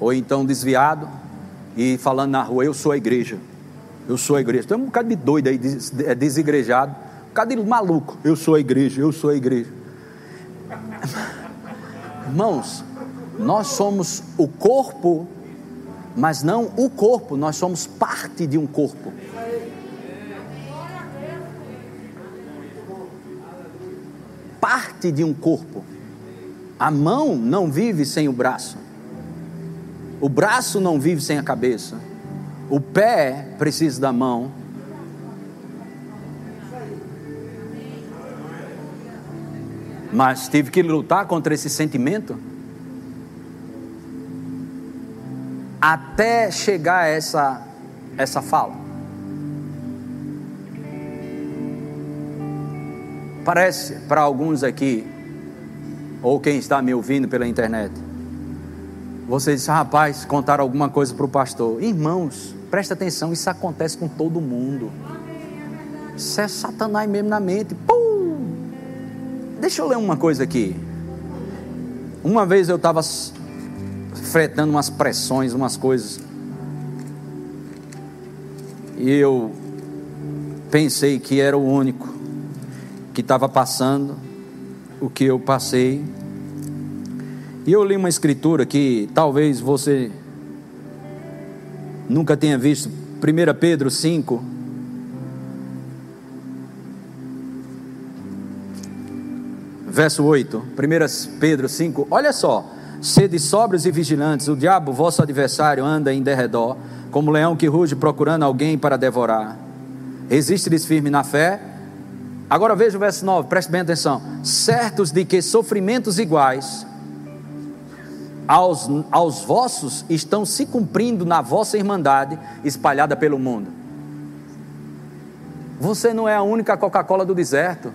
Ou então desviado e falando na rua, eu sou a igreja. Eu sou a igreja. Tem um bocado de doido aí, é desigrejado. Um bocado de maluco. Eu sou a igreja, eu sou a igreja. Irmãos, nós somos o corpo mas não o corpo, nós somos parte de um corpo. Parte de um corpo. A mão não vive sem o braço. O braço não vive sem a cabeça. O pé precisa da mão. Mas tive que lutar contra esse sentimento até chegar a essa, essa fala. Parece para alguns aqui, ou quem está me ouvindo pela internet, você rapaz, contaram alguma coisa para o pastor. Irmãos, presta atenção, isso acontece com todo mundo. Isso é Satanás mesmo na mente. Pum! Deixa eu ler uma coisa aqui. Uma vez eu estava enfrentando umas pressões, umas coisas. E eu pensei que era o único que estava passando o que eu passei. E eu li uma escritura que talvez você nunca tenha visto, 1 Pedro 5. Verso 8, 1 Pedro 5, olha só, Sede sóbrios e vigilantes, o diabo, vosso adversário, anda em derredor, como leão que ruge procurando alguém para devorar. Resiste-lhes firme na fé. Agora veja o verso 9, preste bem atenção. Certos de que sofrimentos iguais aos, aos vossos estão se cumprindo na vossa irmandade espalhada pelo mundo. Você não é a única Coca-Cola do deserto.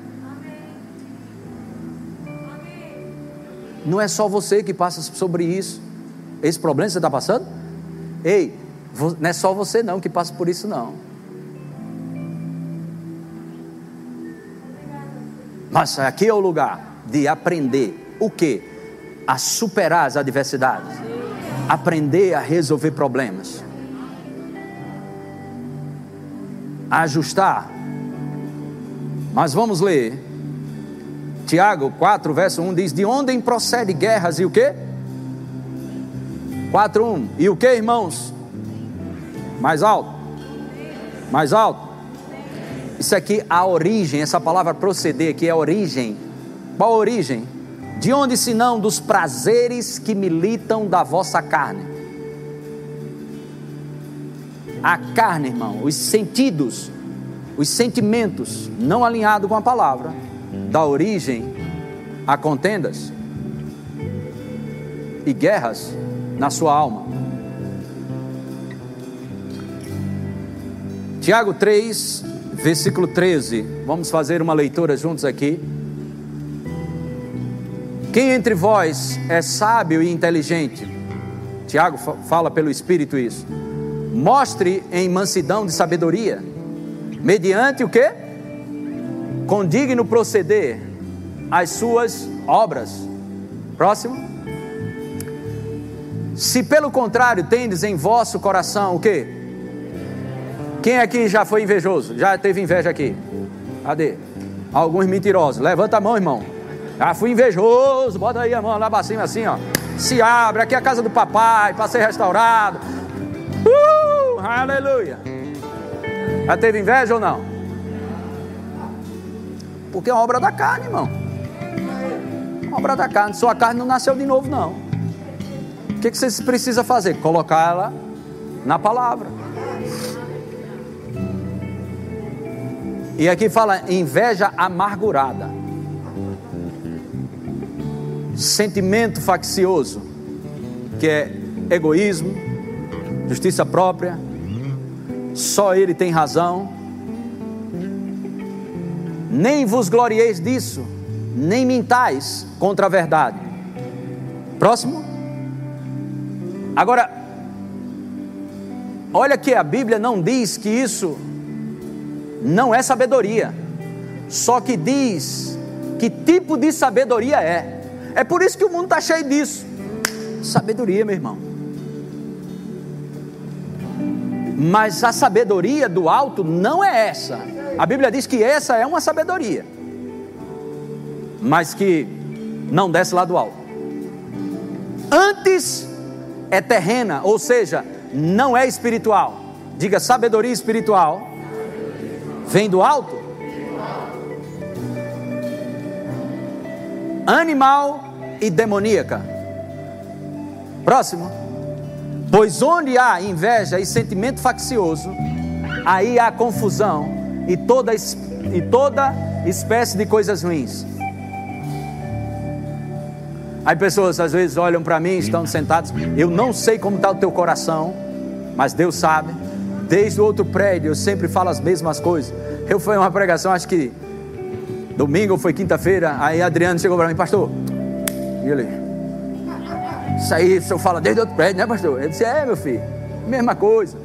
Não é só você que passa sobre isso. Esse problema que você está passando? Ei, não é só você não que passa por isso não. Mas aqui é o lugar de aprender o que? A superar as adversidades. Aprender a resolver problemas. A ajustar. Mas vamos ler Tiago 4, verso 1 diz: De onde procede guerras e o que? 4, 1. E o que, irmãos? Mais alto. Mais alto. Isso aqui, a origem, essa palavra proceder aqui é origem. Qual a origem? De onde senão dos prazeres que militam da vossa carne? a carne, irmão, os sentidos, os sentimentos não alinhados com a palavra, dá origem a contendas e guerras na sua alma. Tiago 3, versículo 13. Vamos fazer uma leitura juntos aqui. Quem entre vós é sábio e inteligente? Tiago fala pelo Espírito isso. Mostre em mansidão de sabedoria, mediante o que? Com digno proceder as suas obras. Próximo. Se pelo contrário tendes em vosso coração o que? Quem aqui já foi invejoso? Já teve inveja aqui? Cadê? Alguns mentirosos. Levanta a mão, irmão. Já fui invejoso, bota aí a mão lá para cima assim, ó. Se abre, aqui é a casa do papai, para ser restaurado. Uh, aleluia. Já teve inveja ou não? Porque é uma obra da carne, irmão. Uma obra da carne. Sua carne não nasceu de novo, não. O que, que você precisa fazer? Colocar ela na palavra. E aqui fala inveja amargurada sentimento faccioso, que é egoísmo, justiça própria, só ele tem razão. Nem vos glorieis disso, nem mintais contra a verdade. Próximo. Agora, olha que a Bíblia não diz que isso não é sabedoria, só que diz que tipo de sabedoria é. É por isso que o mundo está cheio disso. Sabedoria, meu irmão. Mas a sabedoria do alto não é essa. A Bíblia diz que essa é uma sabedoria, mas que não desce lá do alto. Antes é terrena, ou seja, não é espiritual. Diga sabedoria espiritual. Vem do alto? Animal e demoníaca. Próximo. Pois onde há inveja e sentimento faccioso, aí há confusão e toda, e toda espécie de coisas ruins. Aí pessoas às vezes olham para mim, estão sentados, eu não sei como está o teu coração, mas Deus sabe. Desde o outro prédio eu sempre falo as mesmas coisas. Eu fui uma pregação, acho que domingo ou foi quinta-feira, aí Adriano chegou para mim, pastor, e ele, isso aí o senhor fala desde outro prédio, né, pastor? Ele disse: É, meu filho, mesma coisa.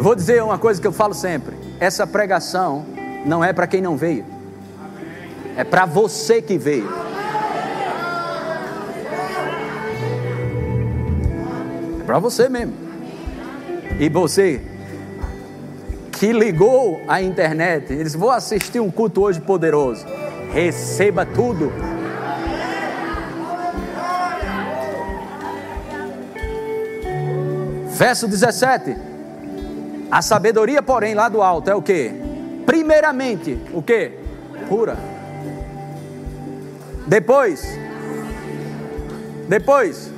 Eu vou dizer uma coisa que eu falo sempre: essa pregação não é para quem não veio, é para você que veio. É para você mesmo. E você que ligou a internet, eles vão assistir um culto hoje poderoso receba tudo. Verso 17. A sabedoria, porém, lá do alto é o que? Primeiramente, o que? Pura. Depois. Depois.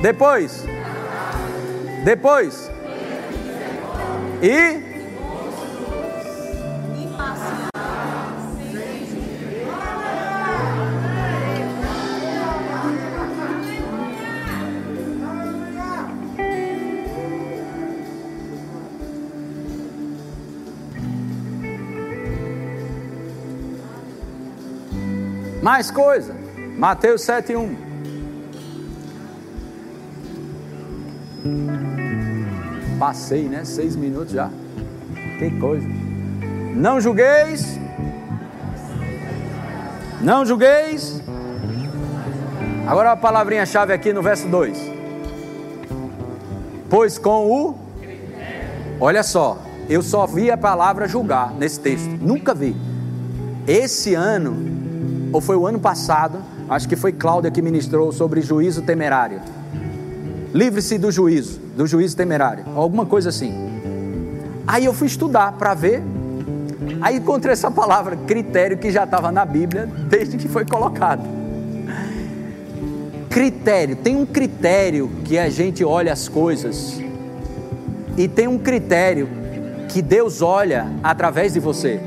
Depois. Depois. E Mais coisa. Mateus 7:1. Passei, né? Seis minutos já. Que coisa. Não julgueis. Não julgueis. Agora a palavrinha chave aqui no verso 2. Pois com o. Olha só, eu só vi a palavra julgar nesse texto. Nunca vi. Esse ano ou foi o ano passado, acho que foi Cláudia que ministrou sobre juízo temerário. Livre-se do juízo, do juízo temerário, alguma coisa assim. Aí eu fui estudar para ver, aí encontrei essa palavra critério que já estava na Bíblia desde que foi colocado. critério, tem um critério que a gente olha as coisas, e tem um critério que Deus olha através de você.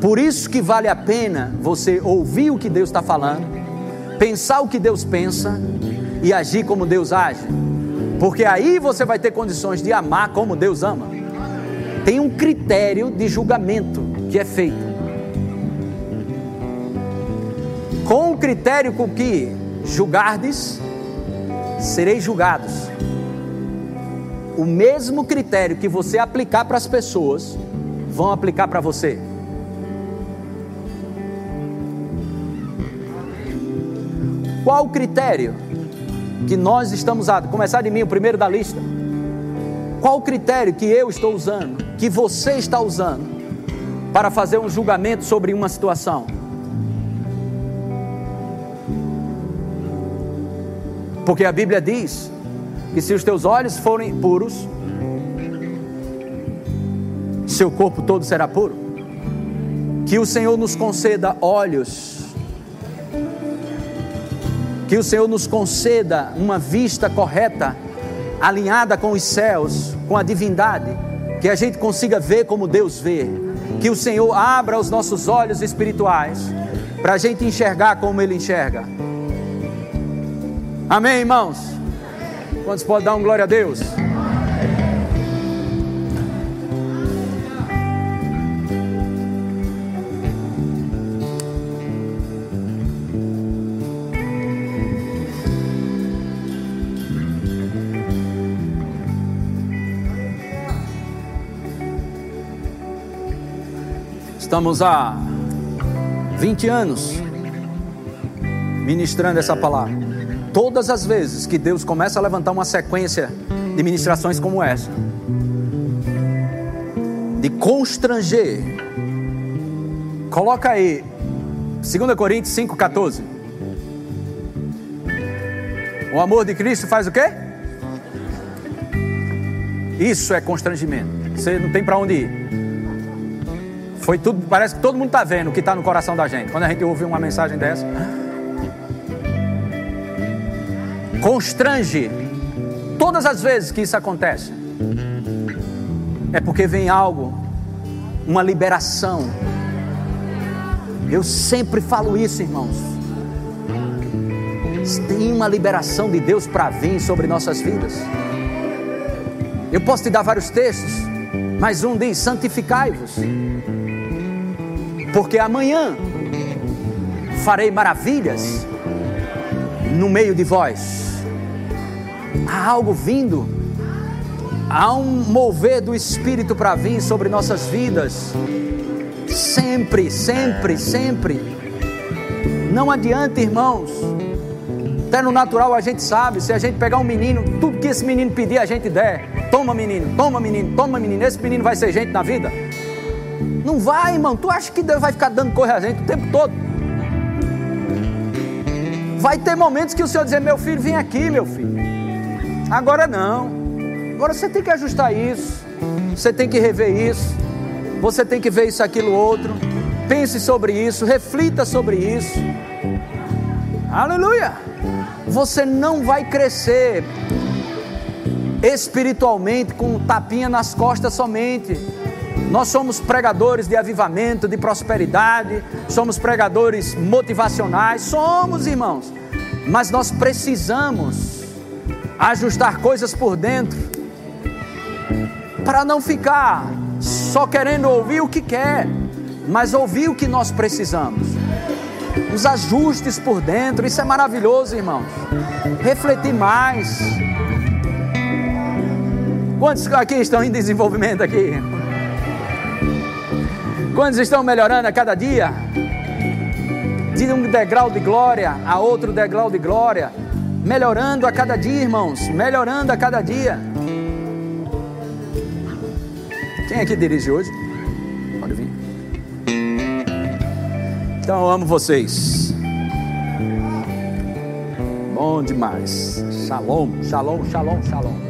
Por isso que vale a pena você ouvir o que Deus está falando, pensar o que Deus pensa e agir como Deus age, porque aí você vai ter condições de amar como Deus ama. Tem um critério de julgamento que é feito. Com o critério com que julgardes, sereis julgados. O mesmo critério que você aplicar para as pessoas, vão aplicar para você. Qual o critério que nós estamos usando? Começar de mim, o primeiro da lista. Qual o critério que eu estou usando, que você está usando, para fazer um julgamento sobre uma situação? Porque a Bíblia diz que se os teus olhos forem puros, seu corpo todo será puro. Que o Senhor nos conceda olhos, que o Senhor nos conceda uma vista correta, alinhada com os céus, com a divindade, que a gente consiga ver como Deus vê, que o Senhor abra os nossos olhos espirituais, para a gente enxergar como Ele enxerga. Amém, irmãos? Quantos podem dar um glória a Deus? Estamos há 20 anos ministrando essa palavra. Todas as vezes que Deus começa a levantar uma sequência de ministrações como essa, de constranger, coloca aí 2 Coríntios 5,14. O amor de Cristo faz o quê? Isso é constrangimento. Você não tem para onde ir. Foi tudo, parece que todo mundo está vendo o que está no coração da gente. Quando a gente ouve uma mensagem dessa, constrange todas as vezes que isso acontece. É porque vem algo, uma liberação. Eu sempre falo isso, irmãos. Tem uma liberação de Deus para vir sobre nossas vidas. Eu posso te dar vários textos, mas um diz: santificai-vos, porque amanhã farei maravilhas no meio de vós há algo vindo, há um mover do Espírito para vir sobre nossas vidas, sempre, sempre, sempre. Não adianta, irmãos. Até no natural a gente sabe, se a gente pegar um menino, tudo que esse menino pedir a gente der. Toma menino, toma menino, toma menino. Esse menino vai ser gente na vida? Não vai, irmão. Tu acha que Deus vai ficar dando coisa a gente o tempo todo? Vai ter momentos que o Senhor dizer: Meu filho, vem aqui, meu filho. Agora não. Agora você tem que ajustar isso. Você tem que rever isso. Você tem que ver isso, aquilo, outro. Pense sobre isso. Reflita sobre isso. Aleluia. Você não vai crescer espiritualmente com um tapinha nas costas somente. Nós somos pregadores de avivamento, de prosperidade, somos pregadores motivacionais, somos irmãos, mas nós precisamos ajustar coisas por dentro, para não ficar só querendo ouvir o que quer, mas ouvir o que nós precisamos. Os ajustes por dentro, isso é maravilhoso, irmãos. Refletir mais. Quantos aqui estão em desenvolvimento aqui? Quantos estão melhorando a cada dia? De um degrau de glória a outro degrau de glória melhorando a cada dia, irmãos, melhorando a cada dia. Quem aqui dirige hoje? Pode vir. Então eu amo vocês. Bom demais. Shalom, shalom, shalom, shalom.